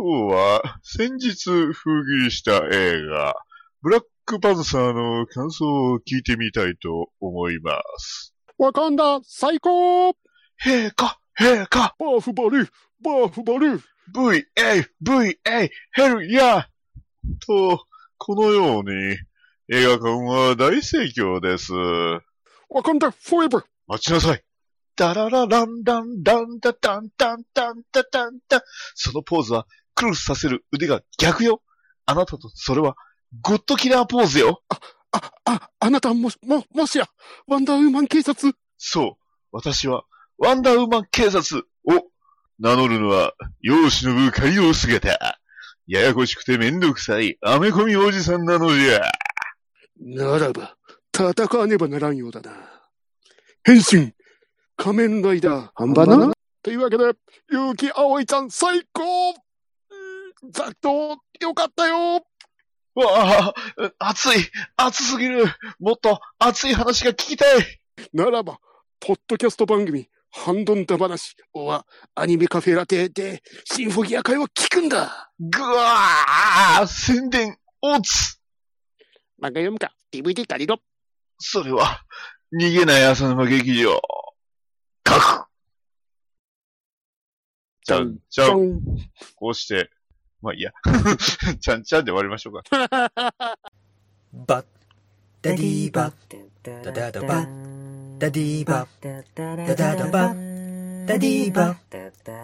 今日は先日封切りした映画、ブラックパンサーの感想を聞いてみたいと思います。わかんだ最高陛下陛下バーフバルバーフバル !VA! VA! ヘルヤと、このように映画館は大盛況です。わかんだフォーエバー待ちなさいダララランランランダタンタンタンタタンタンそのポーズはクロスさせる腕が逆よあなたとそれはグッドキラーポーズよあ、あ、あなたも、も、もしや、ワンダーウーマン警察そう。私は、ワンダーウーマン警察を名乗るのは、世を忍ぶ仮の姿。ややこしくてめんどくさい、アメコミおじさんなのじゃ。ならば、戦わねばならんようだな。変身仮面ライダー、半端なというわけで、結城葵ちゃん最高うんざっと、よかったよわあ、熱い、熱すぎる。もっと熱い話が聞きたい。ならば、ポッドキャスト番組、ハンドンダ話は、アニメカフェラテで、シンフォギア会を聞くんだぐわー宣伝、オツ漫画読むか、DVD 借りろ。それは、逃げない浅沼劇場。かくじゃん、じゃん。ん。こうして、まあいいや。ちゃんちゃんで終わりましょうか。バッ。ダディーバッ。ダダダバッ。ダディーバッ。ダダダバッ。ダディーバッ。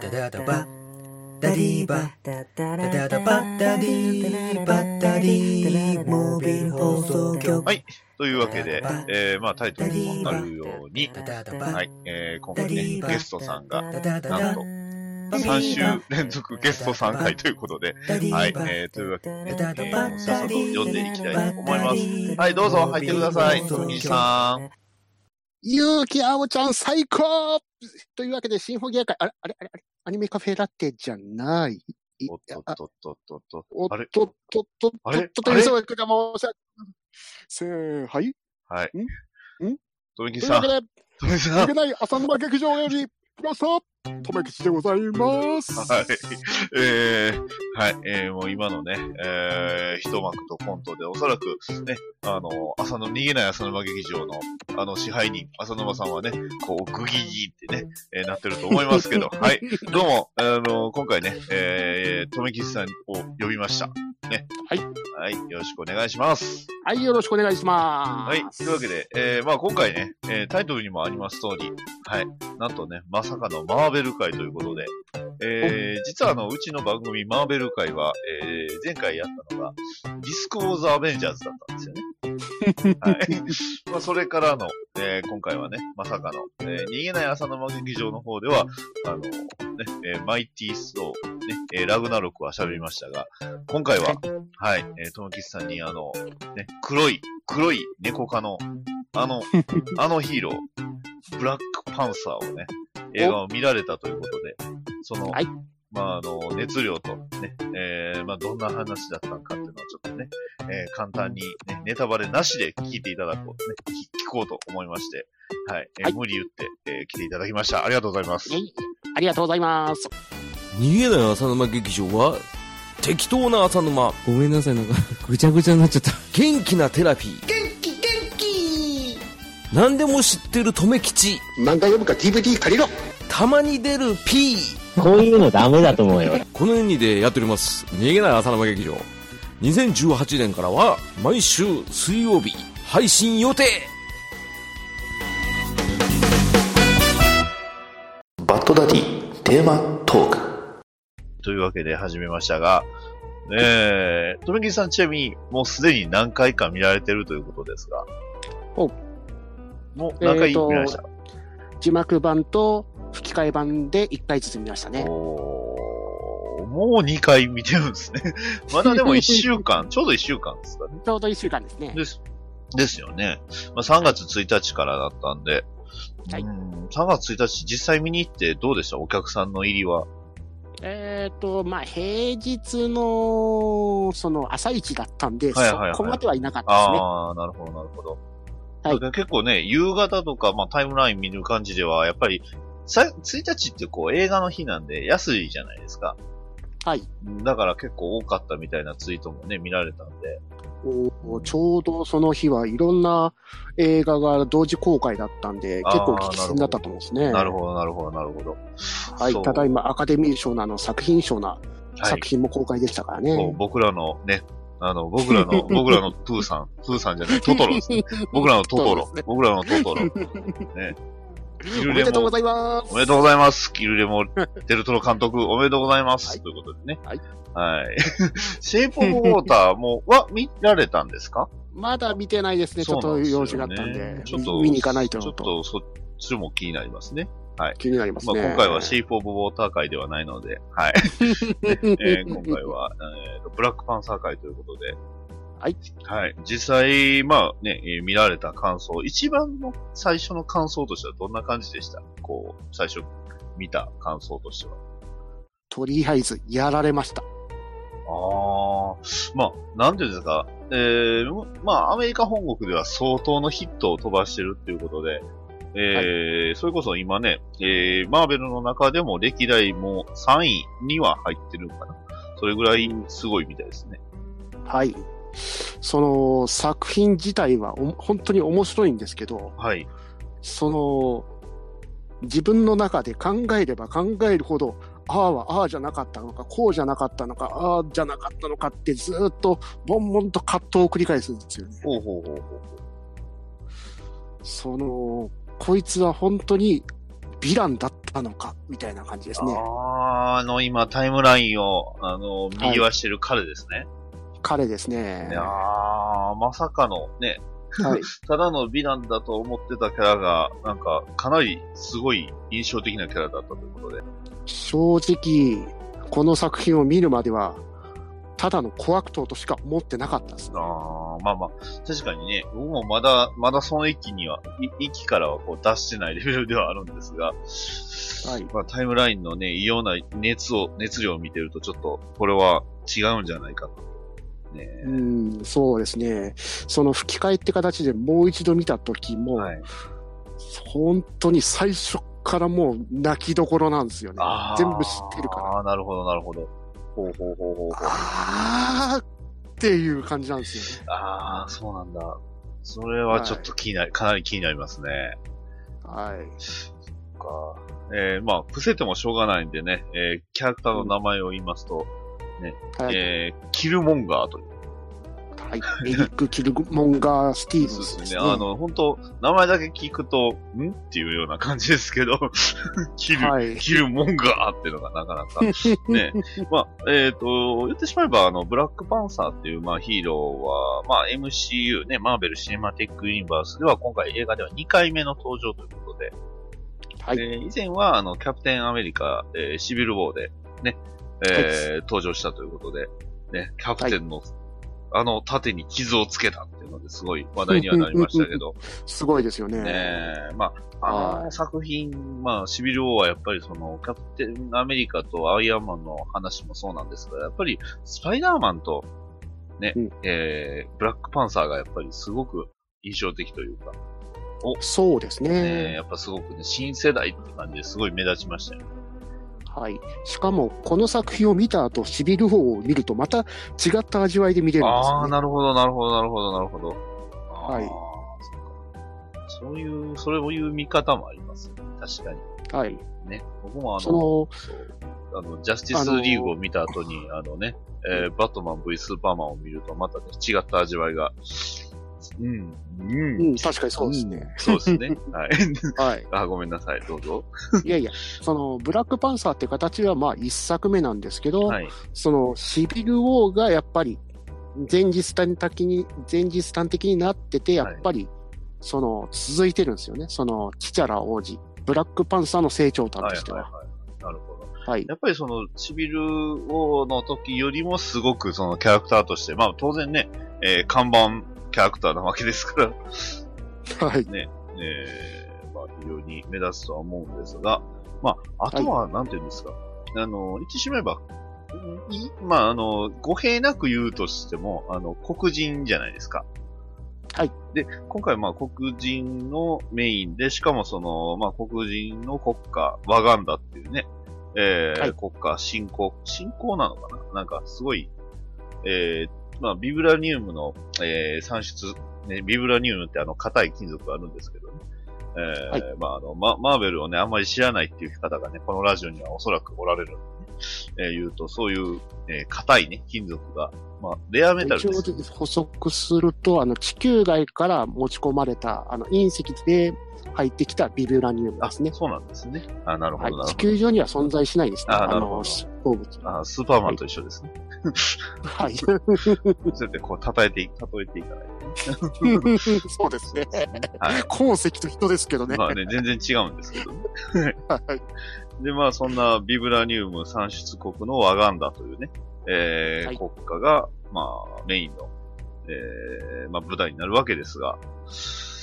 ダダダバッ。ダディーバッ。ダダダバッ。ダディーバッ。ダディーモービル放送局。はい。というわけで、えー、まあタイトルにもあるように、はい。えー、今回ね、ゲストさんが、なんと、3週連続ゲスト3回ということで、はい。えー、というわけでね、えー、さっさと読んでいきたいと思います。はい、どうぞ入ってください。富木さん。結城葵ちゃん最高というわけで、シンフォギア会、あれ、あれ、あれ、あれアニメカフェラテじゃない？いおっとっあとっとっとっと。おっとっとっとっとあれっとというそういうかもしせー、はい。はい。んん富木さん。というわけで、富木さん。いけない浅沼劇場より、プラスト、とめきちでございます。はい。えー、はい。えー、もう今のね、えー、一幕とコントで、おそらく、ね、あの、朝の、逃げない浅沼劇場の、あの、支配人、浅沼さんはね、こう、グギギってね、えーなってると思いますけど、はい。どうも、あの、今回ね、えー、とめきちさんを呼びました。ね。はい。はい。よろしくお願いします。はい、よろしくお願いします。はい。というわけで、えー、まあ今回ね、えー、タイトルにもあります通り、はい。なんとね、まさかのマーベル会ということで、えー、実はあの、うちの番組マーベル会は、えー、前回やったのが、ディスク・オーザ・アベンジャーズだったんですよね。はい。まあ、それからの、えー、今回はね、まさかの、えー、逃げない朝の間劇場の方では、あの、ね、えーマイティーストー、ね、えーラグナロクは喋りましたが、今回は、はい、えー、ともきちさんにあの、ね、黒い、黒い猫科の、あの、あのヒーロー、ブラックパンサーをね、映画を見られたということで、その、はいまあ、あの、熱量とね、えー、まあ、どんな話だったのかっていうのをちょっとね、えー、簡単に、ね、ネタバレなしで聞いていただこう、ね、聞聞こうと思いまして、はい、えーはい無理言って、えー来ていただきました。ありがとうございます。はいありがとうございます。逃げない浅沼劇場は適当な浅沼ごめんなさい、なんか、ぐちゃぐちゃになっちゃった。元気なテラピー何でも知ってる留吉。漫画読むか DVD 借りろ。たまに出る P こういうのダメだと思うよ。この2でやっております。逃げない浅沼劇場。2018年からは毎週水曜日配信予定。バッドダディテーマトーク。というわけで始めましたが、ねえ、とめきさんちなみに、もうすでに何回か見られてるということですが。おもう何回見ました、字幕版と吹き替え版で1回ずつ見ましたね。もう2回見てるんですね。まだでも1週間、ちょうど1週間ですかね。ちょうど1週間ですね。です。ですよね。まあ、3月1日からだったんで。はいうん3月1日実際見に行ってどうでした？お客さんの入りは。えっ、と、まあ、平日の、その、朝一だったんで、はいはいはいそこまではいなかったですね。ああ、なるほど、なるほど。はい結構ね、夕方とか、まあ、タイムライン見る感じでは、やっぱり、さ1日ってこう映画の日なんで安いじゃないですか。はい。だから結構多かったみたいなツイートもね、見られたんで。おちょうどその日はいろんな映画が同時公開だったんで、結構激戦だったと思うんですね。なるほど、なるほど、なるほど。はい。ただいまアカデミー賞のあの作品賞なはい作品も公開でしたからね。僕らのね、あの、僕らの、僕らのプーさん、プーさんじゃない、トトロですね。僕らのトトロね。僕らのトトロ。ね。キルレモおめでとうご、ざいます。おめでとうございます。キルレモ、デルトロ監督、おめでとうございます。はいということでね。はい。はい。シェイプオブウォーターも、は、見られたんですか？まだ見てないですね。ちょっと用事があったんで。ちょっと、見に行かないとちょっと、そっちも気になりますね。気になりますね。まあ、今回はシェイプオブウォーター会ではないので、はい。えー今回は、えーとブラックパンサー会ということで、はい。はい。実際、まあね、えー見られた感想、一番の最初の感想としてはどんな感じでした？こう、最初見た感想としては。とりあえず、やられました。ああ、まあ、なんていうんですか、えー、まあ、アメリカ本国では相当のヒットを飛ばしてるっていうことで、えーそれこそ今ね、えー、マーベルの中でも歴代も3位には入ってるのかな。それぐらいすごいみたいですね。はい。その作品自体はお本当に面白いんですけど、はい。その自分の中で考えれば考えるほど、ああはああじゃなかったのか、こうじゃなかったのか、ああじゃなかったのかってずーっとボンボンと葛藤を繰り返すんですよね。ほうほうほうほう。その、こいつは本当にヴィランだったのか、みたいな感じですね。あーあの、今、タイムラインを、あの、右はしてる彼ですね。彼ですねい、やー、まさかのね、はい。ただの美談だと思ってたキャラが、なんか、かなりすごい印象的なキャラだったということで。正直、この作品を見るまでは、ただの小悪党としか思ってなかったですね。あーまあまあ、確かにね、僕もまだ、まだその域には、い域からはこう出してないレベルではあるんですが、はい。まあ、タイムラインのね、異様な熱を、熱量を見てると、ちょっと、これは違うんじゃないかと。ねうん、そうですね。その吹き替えって形でもう一度見た時も、はい。本当に最初からもう泣きどころなんですよね全部知ってるから。ああ、なるほど、なるほど。ほうほうほうほうほう。あーっていう感じなんですよね。ああ、そうなんだ。それはちょっと気になり、かなり気になりますね。はい。か。えー、まあ、伏せてもしょうがないんでね、えー、キャラクターの名前を言いますと、はい。えー、キルモンガーという。はい、エリック・キルモンガー・スティーブンそうスですすでね。ね。あの、本当名前だけ聞くと、ん？っていうような感じですけど、キル、はい。キルモンガーっていうのがなかなか、ね。まあ、えっ、と、言ってしまえば、あの、ブラックパンサーっていう、まあ、ヒーローは、まあ、MCU ね、マーベル・シネマティック・ユニバースでは、今回映画では2回目の登場ということで、はい。えー以前は、あの、キャプテンアメリカ、えーシビル・ウォーで、ね、えー登場したということで、ね、キャプテンの、あの盾に傷をつけたっていうのですごい話題にはなりましたけど、すごいですよね。ねえ、まあ、あの作品、まあ、シビル・ウォーはやっぱりその、キャプテンアメリカとアイアンマンの話もそうなんですが、やっぱり、スパイダーマンと、ね、うんえー、ブラックパンサーがやっぱりすごく印象的というか、そうですね、ね。やっぱすごくね、新世代って感じですごい目立ちましたよね。はい。しかも、この作品を見た後、シビル王を見ると、また違った味わいで見れるんですああ、よね。なるほど、なるほど、なるほど、なるほど。はいそういう、そういう見方もありますね。確かに。はい。ね。僕もあの、あの、ジャスティスリーグを見た後に、あのね、えーバットマン V スーパーマンを見ると、またね、違った味わいが、うん、うん、うん、確かにそうですね。そうですね。はい。はい。あ、ごめんなさい、どうぞ。いやいや、その、ブラックパンサーって形は、まあ、一作目なんですけど、はい。その、シビル王がやっぱり、前日端的に、前日端的になってて、やっぱり、その、続いてるんですよね。その、チチャラ王子、ブラックパンサーの成長端はい、としては。はい、はい。なるほど。はい。やっぱりその、シビル王の時よりもすごくそのキャラクターとして、まあ当然ね、えー看板キャラクターなわけですから、はい。ね、えーまあ非常に目立つとは思うんですが、まあ、あとは、なんていうんですか、あの、言ってしまえば、まあ、あの、語弊なく言うとしても、あの、黒人じゃないですか。はい。で、今回、まあ、黒人のメインで、しかもその、まあ、黒人の国家、ワガンダっていうね、えーはい国家進行、進行なのかななんかすごい、えーまあ、ビブラニウムの、えー産出、ね、ビブラニウムってあの硬い金属があるんですけどね。えーはいまあ、あの、ママーベルをね、あんまり知らないっていう方がね、このラジオにはおそらくおられるので、ね、えー言うと、そういう、えー硬いね、金属が、まあ、レアメタル一応です。補足すると、あの、地球外から持ち込まれた、あの、隕石で入ってきたビブラニウムあ、ですね。そうなんですね。あ、なるほど。はい。地球上には存在しないですね。ああなるほどの、鉱物。あスーパーマンと一緒ですね。はい。そうやってこう、叩いてい、例えていかない。そうですね。はい。鉱石と人ですけどね。まあね、全然違うんですけどね。はい。で、まあ、そんなビブラニウム産出国のワガンダというね、えーはい国家が、まあ、メインの、えーまあ、舞台になるわけですが、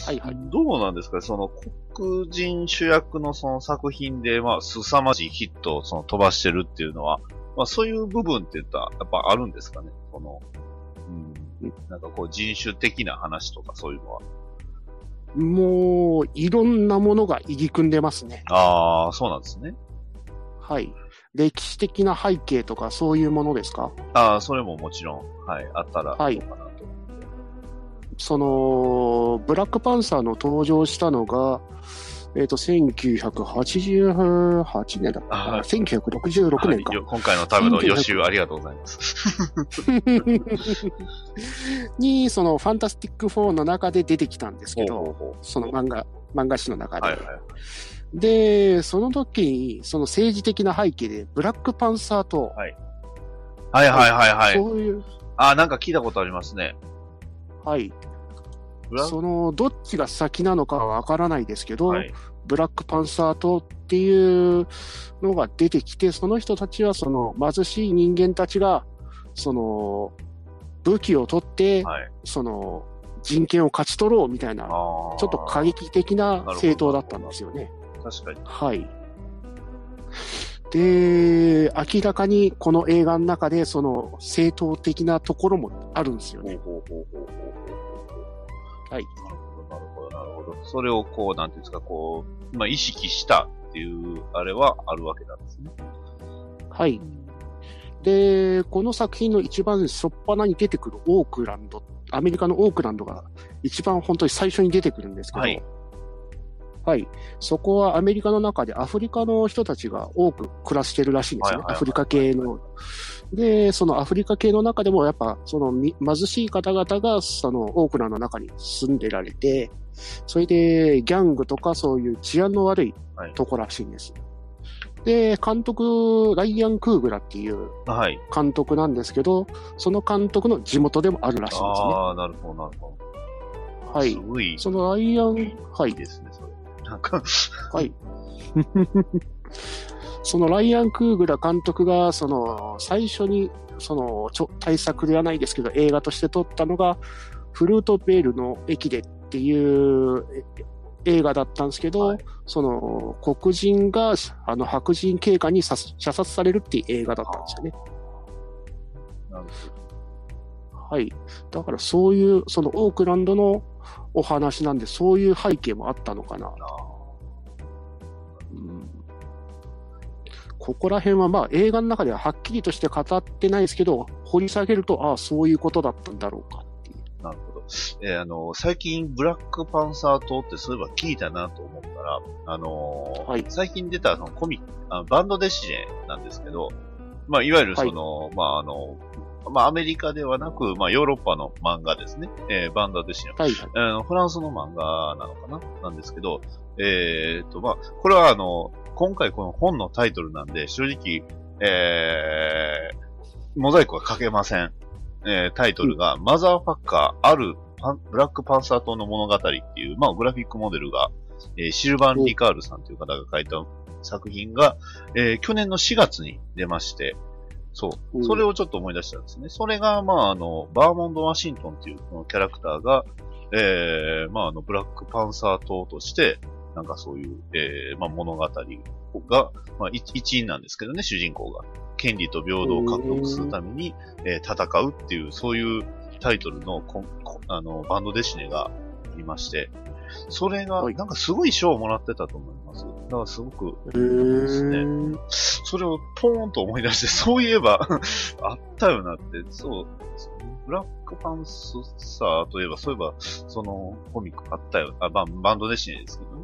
はいはいどうなんですか？その黒人主役のその作品で、まあ、凄まじいヒットをその飛ばしてるっていうのは、まあ、そういう部分って言ったら、やっぱあるんですかね？その、うん、なんかこう人種的な話とかそういうのは。もう、いろんなものが入り組んでますね。ああ、そうなんですね。はい。歴史的な背景とかそういうものですか？ああ、それももちろん、はい、あったらはい。その、ブラックパンサーの登場したのが、えっ、と、1988年だったかなはい1966年かはい。よ今回のための予習ありがとうございます。に、その、ファンタスティック4の中で出てきたんですけど、その漫画、漫画誌の中う。で。はいはい。で、その時に、その政治的な背景で、ブラックパンサーと、はいはいはいはいはい。そういう、あ、なんか聞いたことありますね。はい。その、どっちが先なのかはわからないですけど、はい。ブラックパンサー党っていうのが出てきて、その人たちはその貧しい人間たちが、その武器を取って、はい。その人権を勝ち取ろうみたいな、ちあょっと過激的な政党だったんですよね。あ。確かに。はい。で、明らかにこの映画の中でその政党的なところもあるんですよね。ほうほうほうほうはい。なるほど、なるほど、なるほど。それをこう、なんていうんですか、こう、まあ、意識したっていう、あれはあるわけなんですね。はい。で、この作品の一番初っ端に出てくるオークランド、アメリカのオークランドが一番本当に最初に出てくるんですけど、はい。はいそこはアメリカの中でアフリカの人たちが多く暮らしてるらしいんですね。アフリカ系の。で、そのアフリカ系の中でもやっぱそのみ貧しい方々がそのオークラの中に住んでられて、それでギャングとかそういう治安の悪いはいところらしいんです。で、監督、ライアン・クーグラっていうはい。監督なんですけど、その監督の地元でもあるらしいんですね。ああ、なるほど、なるほど。はいす。ごい、そのライアン、はいいい。ですね、それ。なんか、はい。そのライアン・クーグラ監督が、その、最初に、その、ちょ対策ではないですけど、映画として撮ったのが、フルートベールの駅でっていうえ映画だったんですけど、はいその、黒人が、あの、白人警官に射射殺されるっていう映画だったんですよね。なるはい。だからそういう、そのオークランドのお話なんで、そういう背景もあったのかな。ほここら辺はまあ映画の中でははっきりとして語ってないですけど、掘り下げると、ああ、そういうことだったんだろうかっていう。なるほど。えーあの、最近、ブラックパンサー島ってそういえば聞いたなと思ったら、あのーはい最近出たあのコミック、あバンドデシネなんですけど、まあ、いわゆるその、まあ、あの、まあ、アメリカではなく、まあ、ヨーロッパの漫画ですね。えーバンドデシネ。はい。あの、フランスの漫画なのかな？なんですけど、えーと、まあ、これはあの、今回この本のタイトルなんで、正直、えー、モザイクはかけません。えータイトルが、マザーファッカー、あるブラックパンサー島の物語っていう、まあ、グラフィックモデルが、えーシルバン・リカールさんという方が書いた作品が、えー去年の4月に出まして、そうう。んそれをちょっと思い出したんですね。それが、まあ、あの、バーモンド・ワシントンっていうこのキャラクターが、えー、まあ、あの、ブラックパンサー党として、なんかそういう、えー、まあ、物語が、まあ、一一員なんですけどね、主人公が。権利と平等を獲得するために、えー戦うっていう、そういうタイトルのあのバンドデシネがありまして、それが、はいなんかすごい賞をもらってたと思います。だからすごく、へーそれをポーンと思い出して、そういえば、あったよなって、そう、ブラックパンサーといえば、そういえば、そのコミックあったよ。あ、バンバンドデシネですけどね。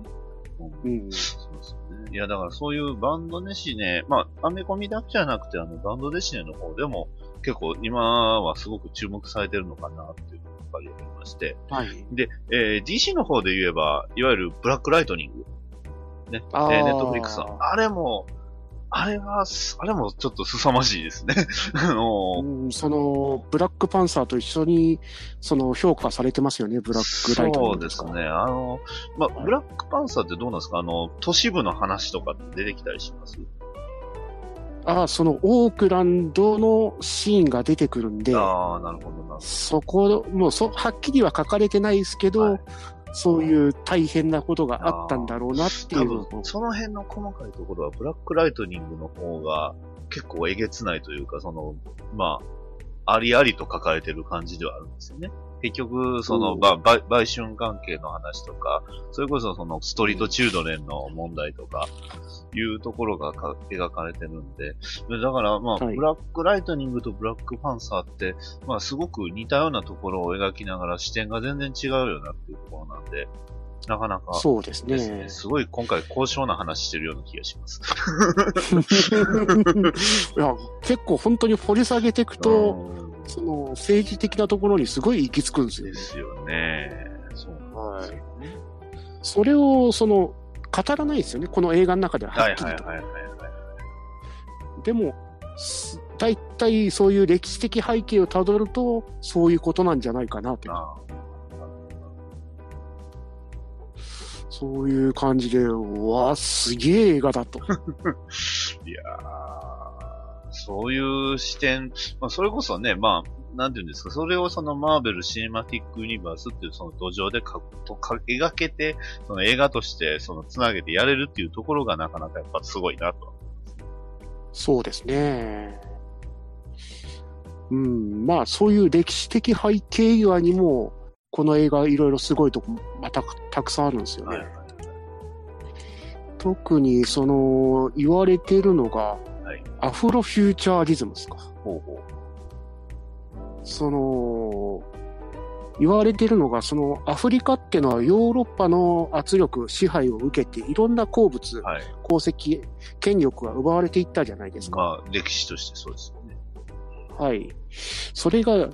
うんうん。そうですよね。いや、だからそういうバンドデシネ、まあ、アメコミだけじゃなくて、あの、バンドデシネの方でも、結構今はすごく注目されてるのかなっていうのがやっぱりありまして。はい。で、えー DC の方で言えば、いわゆるブラックライトニング。ね。ネットフリックスの。あれも、あれは、あれもちょっと凄まじいですね。あのうんその、ブラックパンサーと一緒に、その、評価されてますよね、ブラックライトそうですね。あの、まあ、ブラックパンサーってどうなんですか？あの、都市部の話とかって出てきたりします？ああ、その、オークランドのシーンが出てくるんで、ああ、なるほどな。そこ、もうそ、はっきりは書かれてないですけど、はいそういう大変なことがあったんだろうなっていう多分、その辺の細かいところは、ブラックライトニングの方が結構えげつないというか、その、まあ、ありありと書かれてる感じではあるんですよね。結局、その、うんば、ば売春関係の話とか、それこそその、ストリートチュードレンの問題とか、いうところがか描かれてるんで、でだから、まあ、はいブラックライトニングとブラックパンサーって、まあ、すごく似たようなところを描きながら視点が全然違うよなっていうところなんで、なかなか、そうですね。ね。すごい今回高尚な話してるような気がします。いや、結構本当に掘り下げていくと、うんその、政治的なところにすごい行き着くんですよね。ですよね。そうなんですよね。それを、その、語らないですよね、この映画の中ではははいっきりいはいはいはい。でも、す大体そういう歴史的背景をたどると、そういうことなんじゃないかなと。あそういう感じで、うわ、すげえ映画だと。あ いやーそういう視点、まあ、それこそね、まあ、なんていうんですか、それをそのマーベル・シネマティック・ユニバースっていうその土壌でかとか描けて、その映画としてそのつなげてやれるっていうところがなかなかやっぱすごいなと。そうですね。うん、まあ、そういう歴史的背景以外にも、この映画いろいろすごいとこ、またたくさんあるんですよね。はい特に、その、言われてるのが、はいアフロフューチャーリズムですか。ほうほその、言われてるのが、その、アフリカってのはヨーロッパの圧力、支配を受けて、いろんな鉱物う。、はい。鉱石、権力が奪われていったじゃないですか。まあ、歴史としてそうですよね。はい。それが、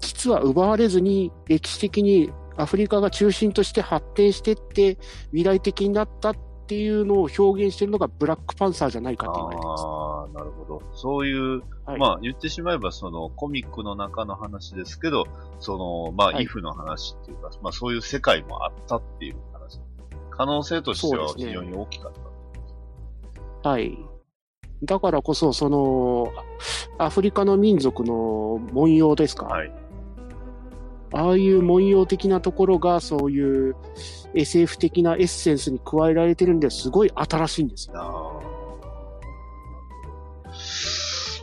実は奪われずに、歴史的にアフリカが中心として発展していって、未来的になったっていうのを表現しているのがブラックパンサーじゃないかって言われてます。ああ、なるほど。そういう、はいまあ言ってしまえばそのコミックの中の話ですけど、その、まあ、はいイフの話っていうか、まあそういう世界もあったっていう話。可能性としては非常に大きかった。はい。だからこそ、その、アアフリカの民族の文様ですか？はい。ああいう文様的なところが、そういう SF 的なエッセンスに加えられてるんで、すごい新しいんですよ。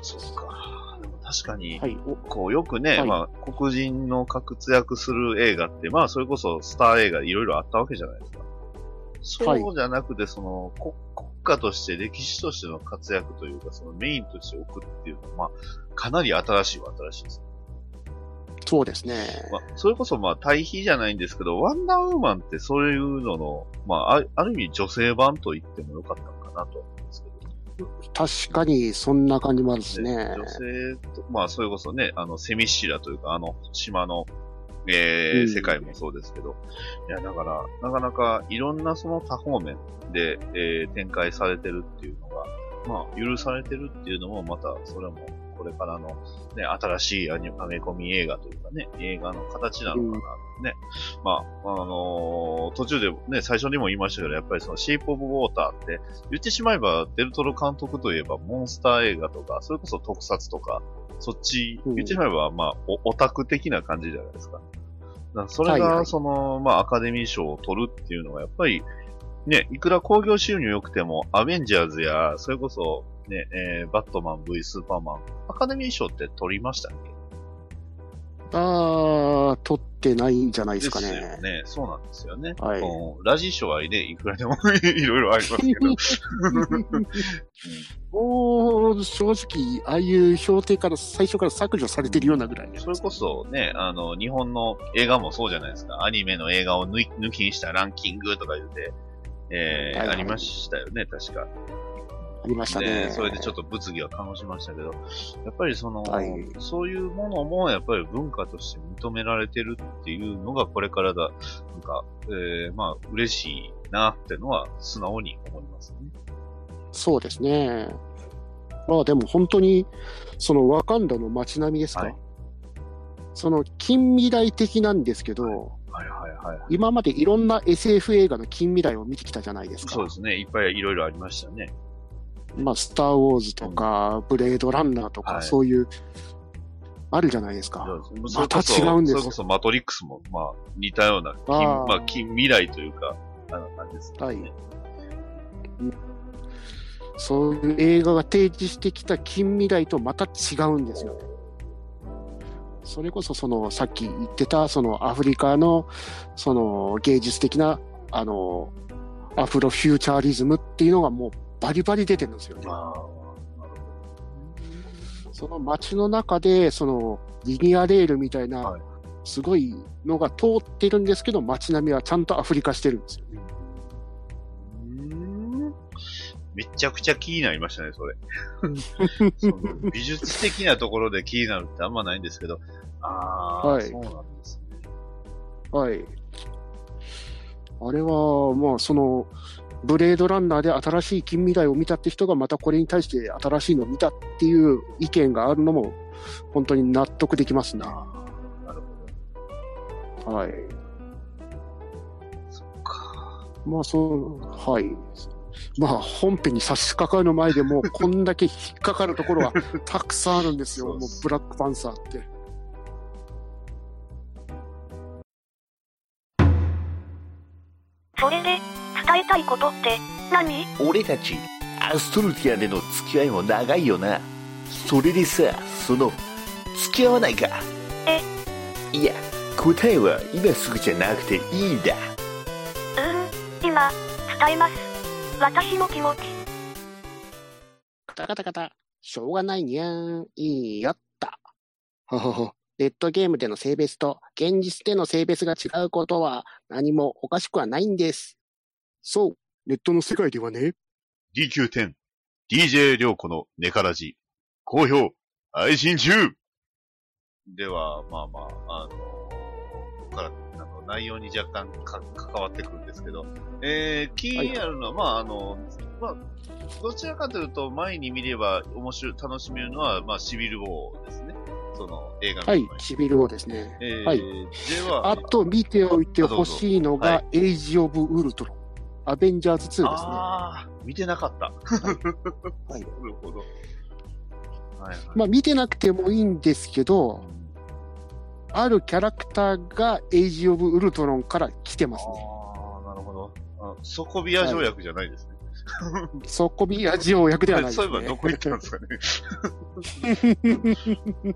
そうか。でも確かに、はい。おこうよくね、はいまあ黒人の活躍する映画って、まあそれこそスター映画いろいろあったわけじゃないですか。そうじゃなくて、その、国国家として、歴史としての活躍というか、そのメインとして置くっていうのは、まあ、かなり新しいは新しいです。そうですね。まあ、それこそまあ対比じゃないんですけど、ワンダーウーマンってそういうのの、まあ、あある意味女性版と言ってもよかったのかなと思うんですけど。確かに、そんな感じもあるんですね。女性と、まあ、それこそね、あの、セミシラというか、あの、島の、えーうん世界もそうですけど、いや、だから、なかなかいろんなその多方面で、えー展開されてるっていうのが、まあ、許されてるっていうのも、また、それも、これからの、ね、新しいアニアメコミ映画というかね、映画の形なのかなってね。まあ、あのー途中でね、最初にも言いましたけど、やっぱりそのシープオブウォーターって、言ってしまえば、デルトロ監督といえば、モンスター映画とか、それこそ特撮とか、そっち、うん言ってしまえば、まあ、おオタク的な感じじゃないですか。だからそれが、はいはいその、まあ、アカデミー賞を取るっていうのは、やっぱり、ね、いくら興行収入良くても、アベンジャーズや、それこそ、ね、えーバットマン V スーパーマン、アカデミー賞って取りましたっけ？あー、撮ってないんじゃないですかですよね。ね。そうなんですよね。はいラジショーはね、いくらでも いろいろありますけど。もう、正直、ああいう評定から最初から削除されてるようなぐらいね。それこそね、あの、日本の映画もそうじゃないですか。アニメの映画を抜きにしたランキングとか言って、えーはいはいありましたよね、確か。ありましたね。で、それでちょっと物議は醸しましたけど、やっぱりその、はいそういうものもやっぱり文化として認められてるっていうのがこれからだ、なんか、えー、まあ、嬉しいなってのは素直に思いますね。そうですね。まあでも本当に、そのワカンダの街並みですか、はいその近未来的なんですけど、はいはいはい。今までいろんな SF 映画の近未来を見てきたじゃないですか。そうですね。いっぱいいろいろありましたね。まあ、スター・ウォーズとか、ブレードランナーとか、はいそういう、あるじゃないですか。それこそまた違うんですよそれこそマトリックスも、まあ、似たような、近あーまあ、近未来というか、あの感じですね。はいそういう映画が提示してきた近未来とまた違うんですよね。それこそそのさっき言ってたそのアフリカのその芸術的なあのアフロフューチャーリズムっていうのがもうバリバリ出てるんですよね。その街の中でそのリニアレールみたいなはいすごいのが通ってるんですけど街並みはちゃんとアフリカしてるんですよね。めちゃくちゃ気になりましたね、それ。その美術的なところで気になるってあんまないんですけど、ああ、はいそうなんですね。はい。あれは、まあ、その、ブレードランナーで新しい近未来を見たって人がまたこれに対して新しいのを見たっていう意見があるのも、本当に納得できますね。ああ、なるほはい。ど。そっか。まあ、そう、はい。まあ、本編に差し掛かる前でも、こんだけ引っかかるところはたくさんあるんですよ。もう、ブラックパンサーって。それで、伝えたいことって何？俺たちアストルティアでの付き合いも長いよなそれでさその付き合わないかえ？いや答えは今すぐじゃなくていいんだうーん、今、伝えます。私の気持ち。カタカタカタ。しょうがないにゃーん。いいよった。ははは。ネットゲームでの性別と現実での性別が違うことは何もおかしくはないんです。そう。ネットの世界ではね。DQ10、DJ 涼子のネカラジ、好評、配信中では、まあまあ、あのここから、あの、内容に若干か関わってくるんですけど、えー、気になるのは、まああの、まあ、どちらかというと、前に見れば面白い、楽しめるのは、まあ、シビルウォーですね。その、映画のはい。シビルをですね。えー、はいでは、あと見ておいてほしいのはが、エイジ・オブ・ウルトロン。アベンジャーズ2ですね。ああ、見てなかった。はいなるほど。はいはい。まあ見てなくてもいいんですけど、あるキャラクターがエイジ・オブ・ウルトロンから来てますね。ああ、なるほど。あ底ビア条約じゃないですね。底ビア条約ではないですそうね。いえばどこ行ったんですかね。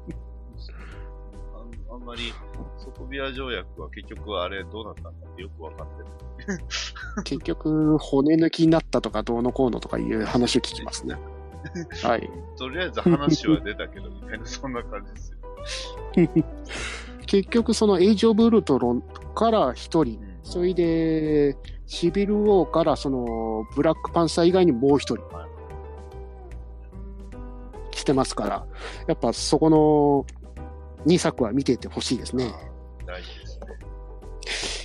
あんあんまり、底ビア条約は結局あれどうなったんだってよくわかってる。結局、骨抜きになったとかどうのこうのとかいう話を聞きますね。はい。とりあえず話は出たけど、みたいな、そんな感じですよ。結局、そのエイジ・オブ・ウルトロンから一人、うんそれで、シビル・ウォーからその、ブラックパンサー以外にもう一人はい、来てますから、やっぱそこの2作は見ていてほしいですね。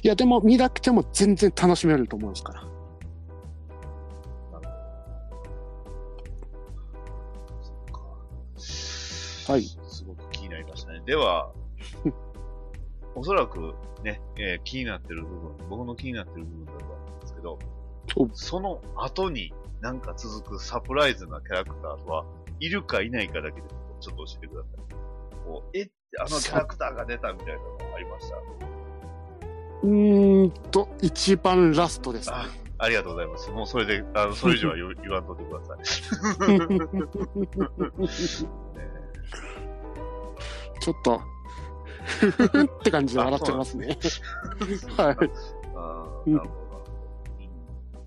いや、でも見なくても全然楽しめると思うんですから。はいすごく気になりましたね。では、おそらくね、えー気になってる部分、僕の気になってる部分だと思うんですけどお、その後になんか続くサプライズなキャラクターはいるかいないかだけでちょっと教えてください。こうえあのキャラクターが出たみたいなのありました？うーんと、一番ラストですね。あありがとうございます。もうそれで、あの、それ以上は言言わんとってください。ね ちょっと、って感じで笑ってますね。はい。あーなるほど。うん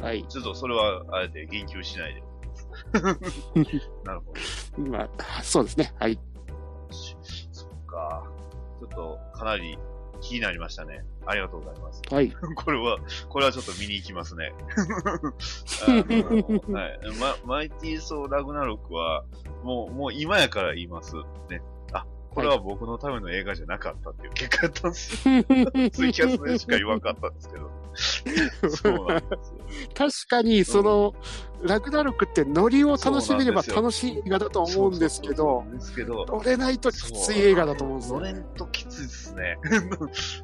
はい。ちょっとそれは、あえて言及しないで。なるほど。まあ、そうですね。はい。そっか。ちょっと、かなり気になりましたね。ありがとうございます。はい。これは、これはちょっと見に行きますね。はい。ま、マイティーソー・ラグナロクは、もう、もう今やから言います。ね。あ、これは僕のための映画じゃなかったっていう結果やったんですよ。ツイキャスでしか言わんかったんですけど。そうなんですよ。確かに、その、ラグナロクってノリを楽しめれば楽しい映画だと思うんですけど、乗れないときつい映画だと思うんですよ乗れね。んときついですね。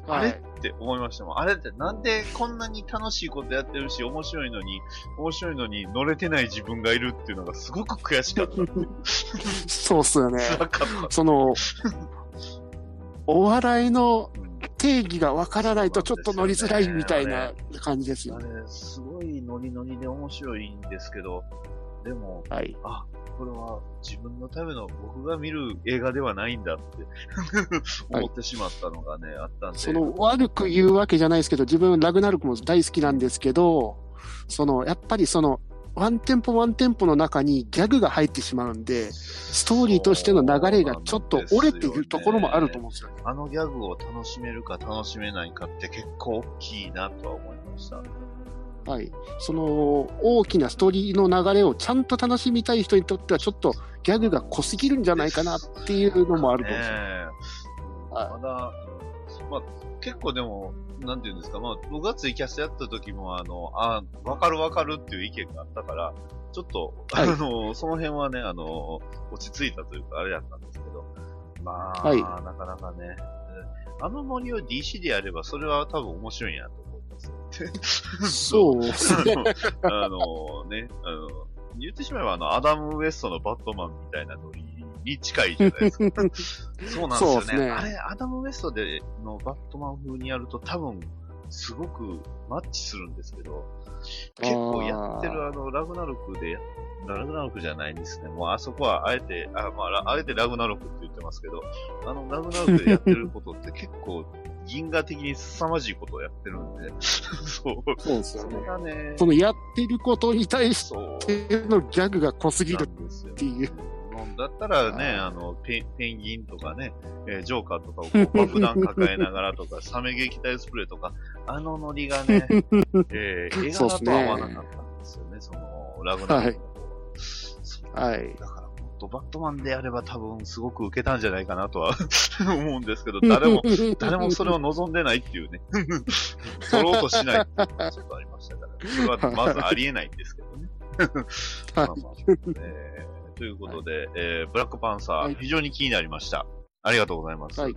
あ れはい。って思いましたもん。あれってなんでこんなに楽しいことやってるし、面白いのに、面白いのに乗れてない自分がいるっていうのがすごく悔しかった。そうっすよね。辛かった。その、お笑いのうん定義がわからないとちょっと乗りづらいみたいな感じですよあね。れ、すごいノリノリで面白いんですけど、でも、はい。あ、これは自分のための僕が見る映画ではないんだって 思ってしまったのがね、あったんで。その悪く言うわけじゃないですけど、自分ラグナルクも大好きなんですけど、その、やっぱりその、ワンテンポワンテンポの中にギャグが入ってしまうんで、ストーリーとしての流れがちょっと折れているところもあると思うんですよね。あのギャグを楽しめるか楽しめないかって結構大きいなとは思いました。はい。その、大きなストーリーの流れをちゃんと楽しみたい人にとっては、ちょっとギャグが濃すぎるんじゃないかなっていうのもあると思うんですよ。まだ、うんまあ、結構でも、なんていうんですか、まあ、僕がツイキャスやった時も、あの、あわかるわかるっていう意見があったから、ちょっと、はい。あの、その辺はね、あの、落ち着いたというか、あれだったんですけど、まあ、はい。なかなかね、あのノリを DC でやれば、それは多分面白いんやと思います。そう。ですね。あの、あのね、あの、言ってしまえば、あの、アダム・ウエストのバットマンみたいなノリに近いじゃないですか。そうなんですよね。ねあれ、アダム・ウエストでのバットマン風にやると多分、すごくマッチするんですけど、結構やってるあの、ラグナロクでや、ラグナロクじゃないんですね。もうあそこはあえて、あ、まあラ、あえてラグナロクって言ってますけど、あの、ラグナロクでやってることって結構、銀河的に凄まじいことをやってるんで、そう。そうですよねそれ。がね、そのやってることに対しそう。てのギャグが濃すぎるっていう。だったらね、あの、ペンペンギンとかね、えージョーカーとかを爆弾抱えながらとか、サメ撃退スプレーとか、あのノリがね、えー映画だとは合わなかったんですよね、その、ラグナロクは。い。だからもっとバットマンでやれば多分すごく受けたんじゃないかなとは 思うんですけど、誰も、誰もそれを望んでないっていうね。取ろうとしないっていうのがちょっとありましたから、それはまずありえないんですけどね。まあまあえーということで、えーブラックパンサー、はい非常に気になりました。ありがとうございます。はい。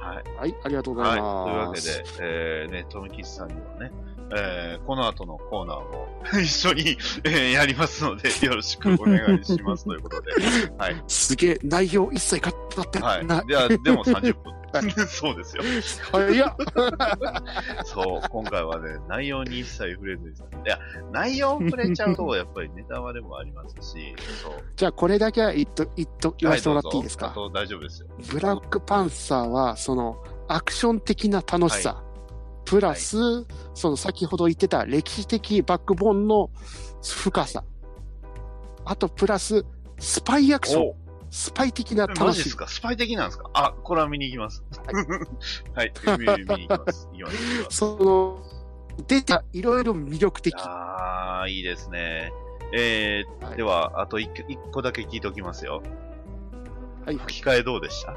はい。はい、ありがとうございはい。というわけます。で、えー、ね、トミキスさんにはね、えー、この後のコーナーも 一緒に、えーやりますので、よろしくお願いしますということで、はい。すげえ、内容一切語ってはい。ない。では、でも30分。そうですよ。はい、いや、そう、今回はね、内容に一切触れずにさ。いや、内容触れちゃうと、やっぱりネタバレもありますし、そう。じゃあこれだけは言っと、言っと、言わせてもらっていいですか、はどうぞあと大丈夫ですよ。ブラックパンサーは、その、アクション的な楽しさ、プラス、その先ほど言ってた歴史的バックボーンの深さ、あとプラス、スパイアクション、おスパイ的なマ楽しみ。ジですか？スパイ的なんですか？あ、これは見に行きます。はい。見に見に行きます。その、出た、いろいろ魅力的。あー、いいですね。えー、はいでは、あと一個一個だけ聞いておきますよ。はい。吹き替えどうでした？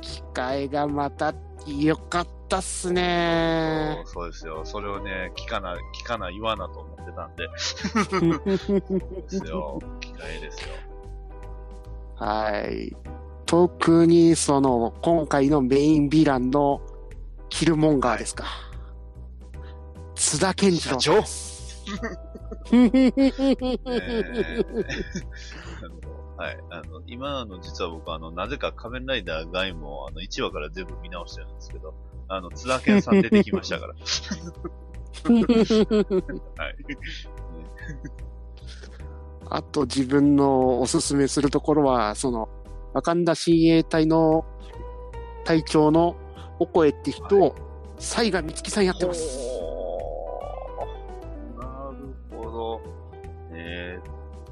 機会がまた良かったっすね。そうですよ。それをね、聞かな、聞かな言わなと思ってたんで。ですよ。吹き替えですよ。はい。特に、その、今回のメインヴィランのキルモンガーですか。津田健次郎さんです。えーあのはい。あの、今、あの、実は僕、あの、なぜか仮面ライダーガイも、あの、1話から全部見直してるんですけど、あの、津田健さん出てきましたから。はい。あと自分のおすすめするところは、その、ワカンダ親衛隊の隊長のお声って人を、西賀美月さんやってます。なるほど。え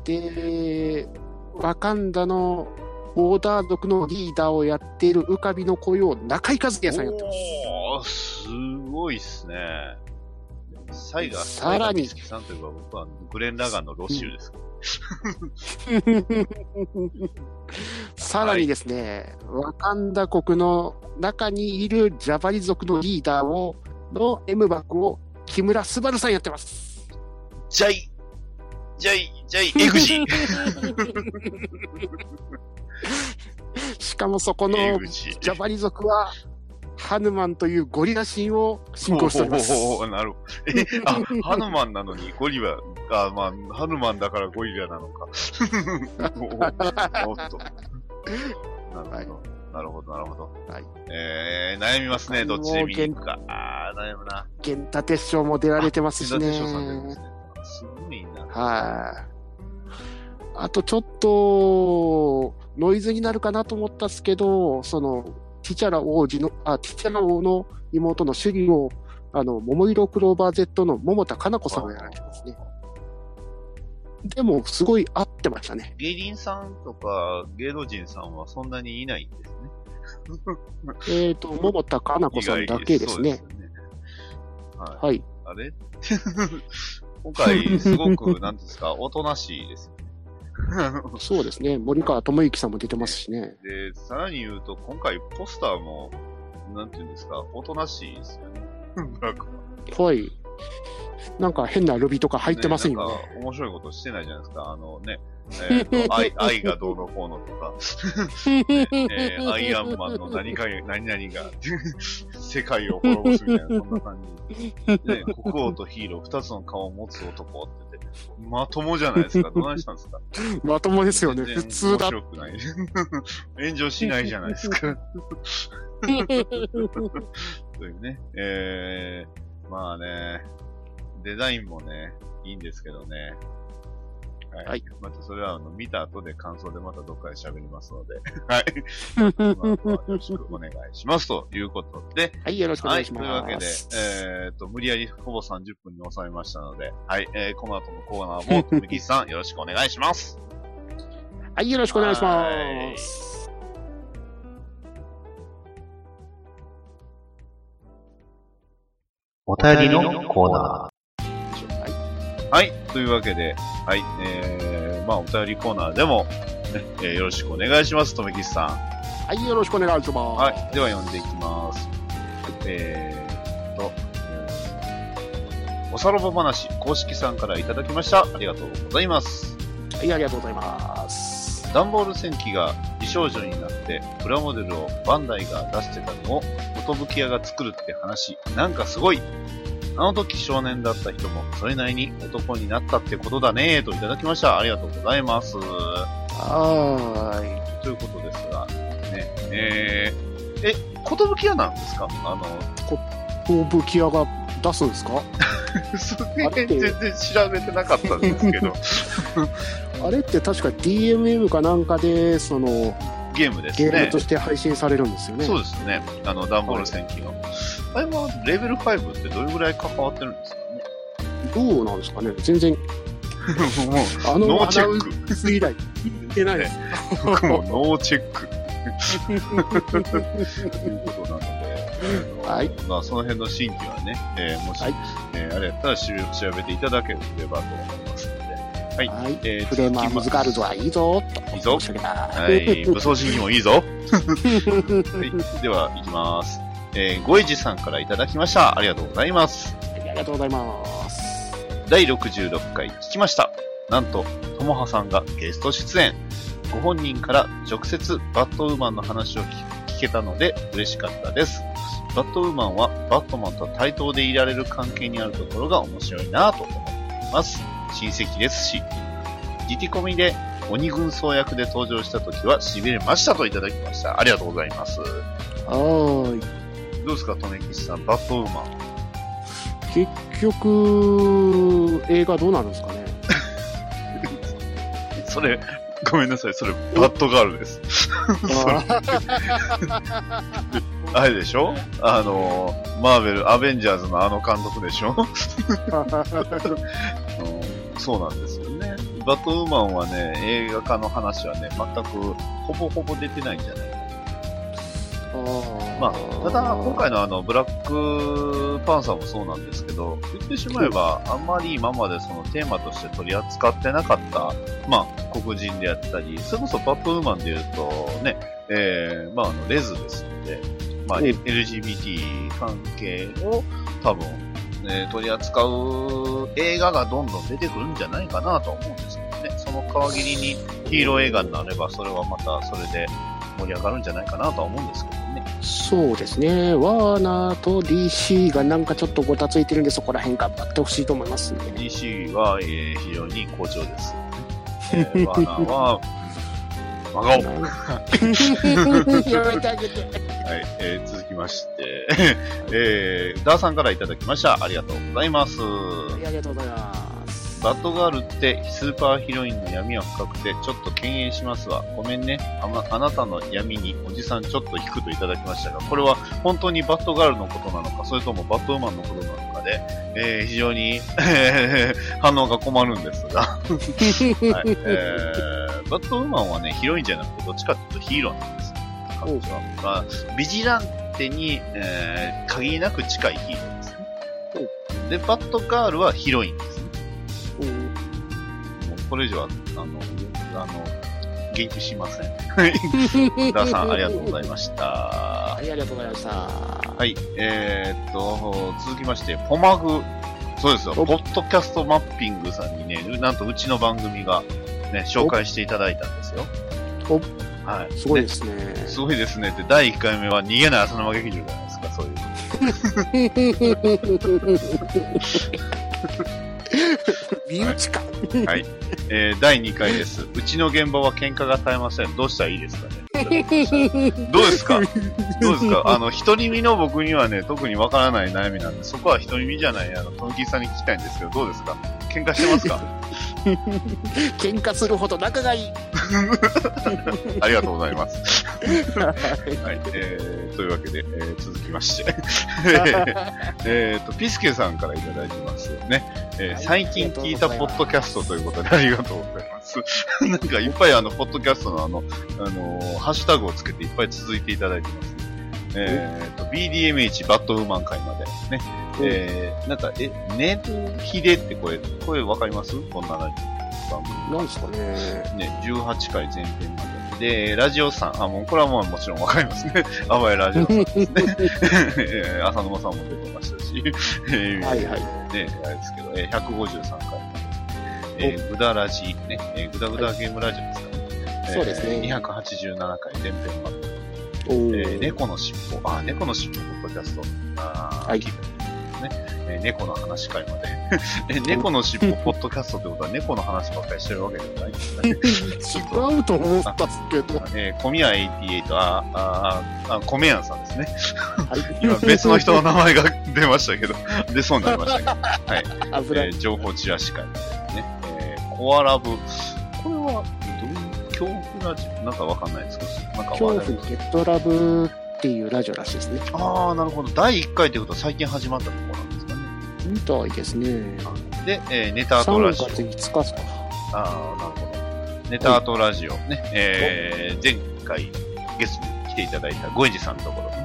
で、ワカンダのボーダー族のリーダーをやっている浮かびの声を中井和也さんやってます。おー、すごいっすね。サイが、さらにサイがさんといえば僕はグレン・ラガンのロシューです。さらにですね、ワカンダ国の中にいるジャバリ族のリーダーを、の M バックを木村昴さんやってます。ジャイ、ジャイ、ジャイ、エグジ。しかもそこの。ジャバリ族は、ハヌマンというゴリラ神を信仰しております。おーなるほど。え、あ、ハヌマンなのにゴリラ、あ、まあ、ハヌマンだからゴリラなのか。おおっと。なるほど。なるほど、なるほど。はいえー、悩みますね、どっちで見に行くか。あー、悩むな。源太鉄章も出られてますしね。千田哲章さん出るんですね。すごいな。はい。あとちょっと、ノイズになるかなと思ったっすけど、その、ティチャラ王子の、あ、ティチャラ王の妹の主義を、あの、桃色クローバー Z の桃田かな子さんがやられてますね。でも、すごい合ってましたね。芸人さんとか芸能人さんはそんなにいないんですね。えっ、と、桃田かな子さんだけですね。すよねはい。はい。あれ？今回、すごく、なんですか、おとなしいです。そうですね。森川智之さんも出てますしね。で、さらに言うと、今回、ポスターも、なんていうんですか、おとなしいですよね。なんかはい。なんか変なルビとか入ってませんよね。なんか面白いことしてないじゃないですか。あのね、えーと 愛愛がどうのこうのとか、ねえーアイアンマンの何か、何々が、世界を滅ぼすみたいな、そんな感じ。ね、国王とヒーロー、二つの顔を持つ男って、まともじゃないですか。どないしたんですか？まともですよね。普通だ。面白くない。炎上しないじゃないですか。というね。えー、まあね、デザインもね、いいんですけどね。はい。はいまたそれはあの見た後で感想でまたどっかで喋りますので、はい。まあまあよろしくお願いしますということで、はい、よろしくおはい。願いしというわけでます。、えっ、と、無理やりほぼ30分に収めましたので、はい。えー、この後のコーナーも、とめきさんよろしくお願いします。はい、よろしくお願いしはます。お便りのコーナはい。というわけで、はい。えー、まあ、お便りコーナーでも、ね、えーよろしくお願いします、とめきさん。はい、よろしくお願いします。はい。では読んでいきます。えーっと、えーおさらば話、公式さんからいただきました。ありがとうございます。はい、ありがとうございます。ダンボール戦記が美少女になって、プラモデルをバンダイが出してたのを、寿屋が作るって話、なんかすごい。あの時少年だった人も、それなりに男になったってことだねといただきました。ありがとうございます。はーい。ということですが、ね、えー、え、寿屋なんですか？あの、こう武器屋が出すんですか？それ全然調べてなかったんですけど、あれって確か DMM かなんかで、その、ゲームですねゲームと。して配信されるんですよね。そうですね。あの、ダンボール戦記の。あれはレベル5ってどれぐらい関わってるんですかね？どうなんですかね？全然、も あのノーチェッアナウンス以来、言ってないです。う、僕もノーチェック。ということなので、はいまあ、その辺の新規はね、えーもし、はいえーあれやったら調べ調べていただければと思いますので。はい。はい。えーフレーマームズガールズはいいぞ、と。いいぞ申し訳ないはい。武装神器もいいぞ。はい。では、いきます。えー、ごえじさんからいただきました。ありがとうございます。はいありがとうございます。第66回聞きました。なんと、ともはさんがゲスト出演。ご本人から直接バットウーマンの話を聞聞けたので嬉しかったです。バットウーマンはバットマンと対等でいられる関係にあるところが面白いなぁと思っています。親戚ですし。ギティコミで鬼軍曹役で登場した時は痺れましたといただきました。ありがとうございます。はーい。どうですか、とめきちさん、バットウーマン。結局、映画どうなるんですかね それ、ごめんなさい、それ、バッドガールです。あれでしょ？あの、マーベル、アベンジャーズのあの監督でしょ、うん、そうなんですよね。バットウーマンはね、映画化の話はね、全く、ほぼほぼ出てないんじゃない。まあ、ただ、今回のあの、ブラックパンサーもそうなんですけど、言ってしまえば、あんまり今までそのテーマとして取り扱ってなかった、まあ、黒人であったり、それこそバットウーマンで言うと、ね、えー、まあ、あの、レズですので、まあ、LGBT 関係を多分、ね、取り扱う映画がどんどん出てくるんじゃないかなとは思うんですけどね。その皮切りにヒーロー映画になれば、それはまたそれで盛り上がるんじゃないかなとは思うんですけどね。そうですね。ワーナーと DC がなんかちょっとごたついてるんで、そこら辺頑張ってほしいと思いますね。DC は、えー非常に好調です。えーワーナーは、真顔。はい、やめてあげて。えー続きまして、えー、ダーさんからいただきました。ありがとうございます。ありがとうございます。バッドガールってスーパーヒロインの闇は深くてちょっと敬遠しますわ。ごめんね。あまあなたの闇におじさんちょっと引くといただきましたが、これは本当にバッドガールのことなのか、それともバッドウーマンのことなのかで、えー非常に 反応が困るんですが、はいえーバッドウーマンはね、ヒロインじゃなくてどっちかっていうとヒーローなんです。彼女は。まあ、ビジランテに、えー限りなく近いヒーローですね。で、バッドガールはヒロインですこれ以上は、あの、あの、言及しません。はい。ダーさん、ありがとうございました。はい、ありがとうございました。はい。えー、っと、続きまして、ポマグ。そうですよ。ポッドキャストマッピングさんにね、なんとうちの番組がね、紹介していただいたんですよ。おはい。すごいですね。すごいですねって、第1回目は逃げない浅沼劇場じゃないですか、そういう。身内か。はい。えー、第2回です。うちの現場は喧嘩が絶えません。どうしたらいいですかね？どうですか？どうですか？あの、一人身の僕にはね、特にわからない悩みなんで、そこは一人身じゃない、あの、トンキーさんに聞きたいんですけど、どうですか？喧嘩してますか？喧嘩するほど仲がいい。ありがとうございます。はい。えー、というわけで、えー続きまして。えっと、ピスケさんからいただいてますよね。えーはい最近聞いたポッドキャストということでありがとうございます。なんかいっぱいあの、ポッドキャストのあの、あのーハッシュタグをつけていっぱい続いていただいてます。えっと、BDMH バッドウーマン会までね。えー、なんか、え、ネトヒデってこれ、これわかります？こんなラジオ番組。なんですかね。ね、18回前編まで。で、ラジオさん、あ、もうこれはもうもちろんわかりますね。あばやラジオさんですね。えー浅沼さんも出てましたし、えーはいはい。ね、あれですけど、えー153回まで。えー、グダラジ、ね、えー、グダグダゲームラジオですかね。えーそうですね287回前編まで。おえ猫の尻尾、あ、猫の尻尾ポッドキャスト。あーはい聞いね。えー猫の話会まで。え、猫の尻尾ポッドキャストってことは 猫の話ばっかりしてるわけじゃないんですかね。違うと思ったっすけど。えー、小宮88、あ、あ、あ、米屋さんですね。はい。今別の人の名前が出ましたけど、出そうになりましたけど。はい。えー情報チラシ会ですね。えー、コアラブ。恐怖ラジオなんかわかんないですけど、なんか恐怖ゲットラブっていうラジオらしいですね。ああ、なるほど。第1回ということは最近始まったところなんですかね。みたいですね。で、えー、ネタアト3ラジオ。月5日か。ああ、なるほど。ネタアトラジオね。えー、前回ゲストに来ていただいたゴエジさんのところの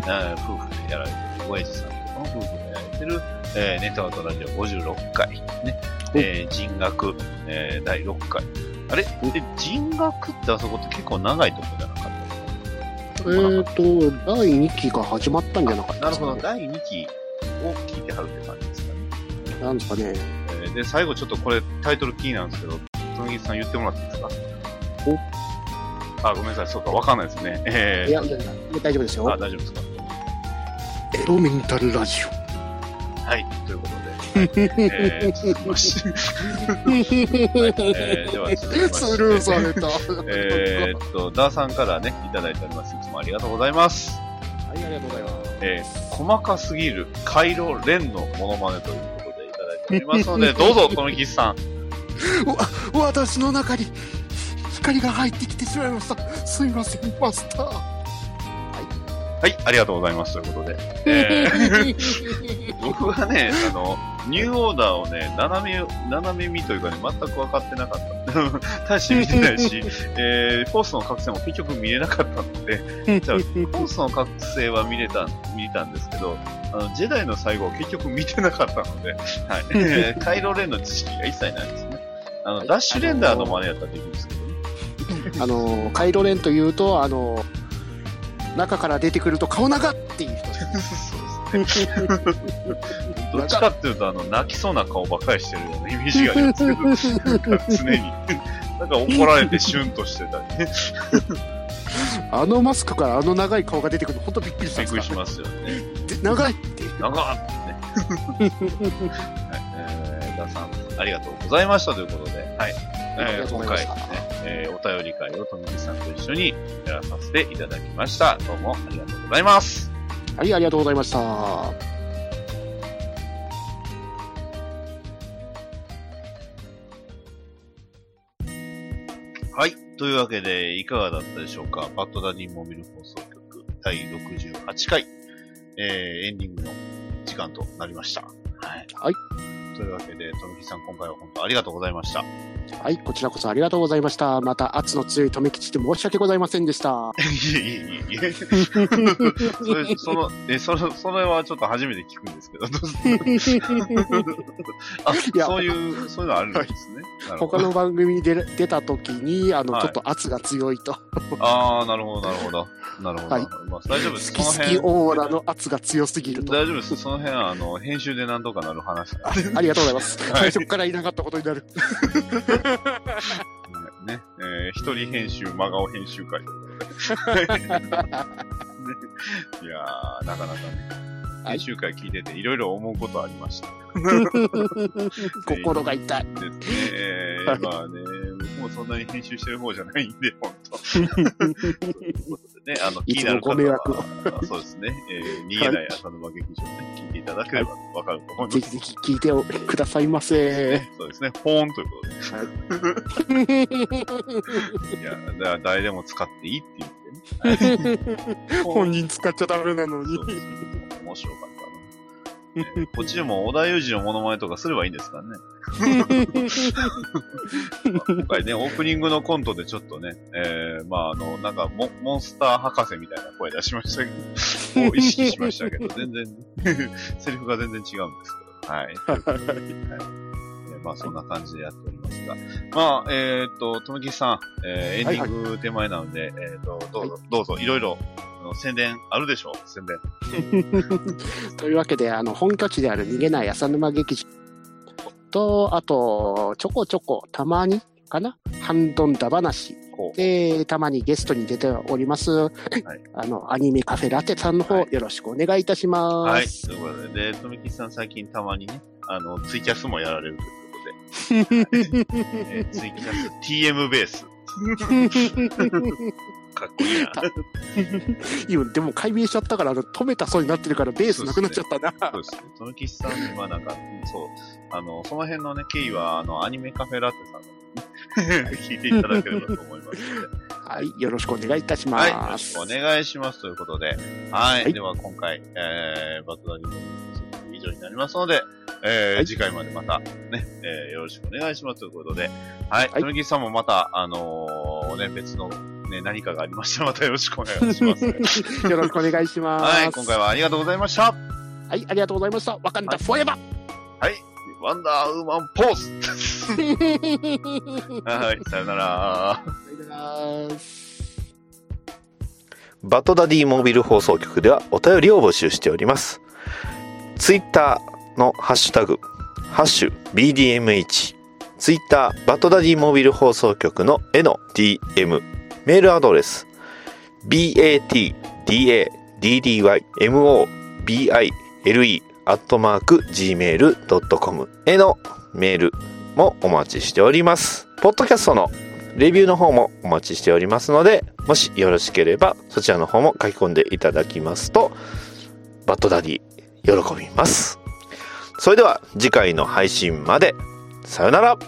ね、夫婦でやられてる、ゴエジさんの夫婦でやられてる、えー、ネタアトラジオ56回、ね。えー、人学、えー、第6回。あれ？で、人学ってあそこって結構長いとこじゃなかった？えーと、第2期が始まったんじゃなかったなるほど。第2期を聞いてはるって感じですかね。なんですかね。えーで、最後ちょっとこれタイトルキーなんですけど、つむぎさん言ってもらっていいですか？あ、ごめんなさい。そうか、わかんないですね。えー、いやいやいや、大丈夫ですよあ、。大丈夫ですか？エロメンタルラジはい、ということで。えー、えー、では続きま。して。スルーされた。えーっと、ダーさんからね、いただいております。いつもありがとうございます。はい、ありがとうございます。えー、細かすぎるカイロレンのモノマネということでいただいておりますので、どうぞ、とめきさん。わ私の中に光が入ってきてしまいました。すいません、マスター。はい、ありがとうございます。ということで。えー僕はね、あの、ニューオーダーをね、斜め、斜め見というかね、全く分かってなかった。大して見てないし、えー、フォースの覚醒も結局見れなかったので、じゃあ、フォースの覚醒は見れた、見れたんですけど、あの、ジェダイの最後は結局見てなかったので、はい。え ーカイロレンの知識が一切ないですね。あの、ダッシュレンダーの真似やったらできるんですけどね。あの、カイロレンというと、あの、中から出てくると顔長っていう人です。どっちかっていうと、あの、泣きそうな顔ばっかりしてるようなイメージがありますけど、なんか常に。なんか怒られてシュンとしてたりね。あのマスクからあの長い顔が出てくるの本当びっくりしたびっくりしますよね。で長いっていう。長っってね。はい、えー、ダさん、ありがとうございましたということで、はい。えー、今回ねえー、お便り会を富木さんと一緒にやらさせていただきました。どうもありがとうございます。はい、ありがとうございました。はい。というわけで、いかがだったでしょうかバッドダディモビル放送局第68回、えー、エンディングの時間となりました。はい。はい。というわけで、富木さん今回は本当ありがとうございました。はい、こちらこそありがとうございました。また圧の強い留吉で申し訳ございませんでした。いえいえいえ。それ、その、え、その、それはちょっと初めて聞くんですけど、あ、いやそういう、そういうのあるんですね。他の番組に出る出た時に、あの、はいちょっと圧が強いと。ああ、なるほど、なるほど。なるほど。はいまあ、大丈夫です。好き好き。オーラの圧が強すぎると。大丈夫です。その辺は、あの、編集で何とかなる話ありがとうございます。はい 最初からいなかったことになる。ね、えー一人編集、真顔編集会と いやー、なかなかね、はい編集会聞いてて、いろいろ思うことありました。心が痛い。ですね。えーまあね、僕もそんなに編集してる方じゃないんで、本当 ね、あの、気になる方は、あそうですね、えー逃げない浅沼劇場ね、聞いていただければわかると思います。ぜひぜひ聞いておくださいませ。そうですね、ポーンということで。いや、だから誰でも使っていいって言ってね。本人使っちゃダメなのに面白かったな。えーこっちでも織田裕二のモノマネとかすればいいんですからね。ま あ今回ね、オープニングのコントでちょっとね、えー、まああの、なんかモ、モンスター博士みたいな声出しましたけど、を意識しましたけど、全然、セリフが全然違うんですけど、はい。といはいえーまあそんな感じでやっておりますが、まあ、えーっと、とめきさん、えーエンディング手前なので、えーっと、どうぞ、どうぞ、いろいろ、宣伝あるでしょ？う宣伝。というわけで、あの、本拠地である逃げない浅沼劇場。と、あと、ちょこちょこ、たまにかな？ハンドンダ話。で、たまにゲストに出ております、あの、アニメカフェラテさんの方、はい。よろしくお願いいたしまはい。す。ということで、で、とめきさん最近たまにね、あの、ツイキャスもやられるというえーツイキャス TM ベース。かっこいいな。今、でも解明しちゃったから、あの止めたそうになってるから、ベースなくなっちゃったな。そうですね。とめきさんはなんか、そう、あの、その辺のね、経緯は、あの、アニメカフェラテさんのね、聞いていただければと思いますので、はい、よろしくお願いいたします。はい、よろしくお願いしますということで、はい、はいでは今回、えー、バトダディの以上になりますので、えーはい次回までまたね、えーよろしくお願いしますということで、はい、はいとめきさんもまた、あのーね、別のね、何かがありましたらまたよろしくお願いします。よろしくお願いします。はい、今回はありがとうございました。はい、ありがとうございました。わかんだ、フォーエバはい、ワンダーウーマンポーズーはい、さよなら。バトダディモービル放送局ではお便りを募集しております。ツイッターのハッシュタグ、ハッシュ BDMH、ツイッターバトダディモビル放送局の絵の DM、メールアドレス、batdaddymobile アットマーク gmail.com へのメールもお待ちしております。ポッドキャストのレビューの方もお待ちしておりますので、もしよろしければそちらの方も書き込んでいただきますと、バッドダディ喜びます。それでは次回の配信まで、さよなら。